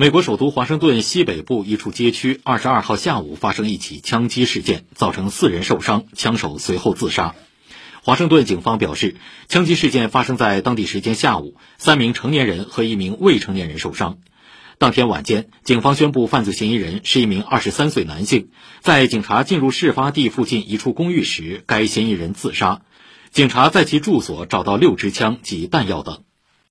美国首都华盛顿西北部一处街区二十二号下午发生一起枪击事件造成四人受伤枪手随后自杀。华盛顿警方表示枪击事件发生在当地时间下午三名成年人和一名未成年人受伤。当天晚间警方宣布犯罪嫌疑人是一名二十三岁男性在警察进入事发地附近一处公寓时该嫌疑人自杀。警察在其住所找到六支枪及弹药等。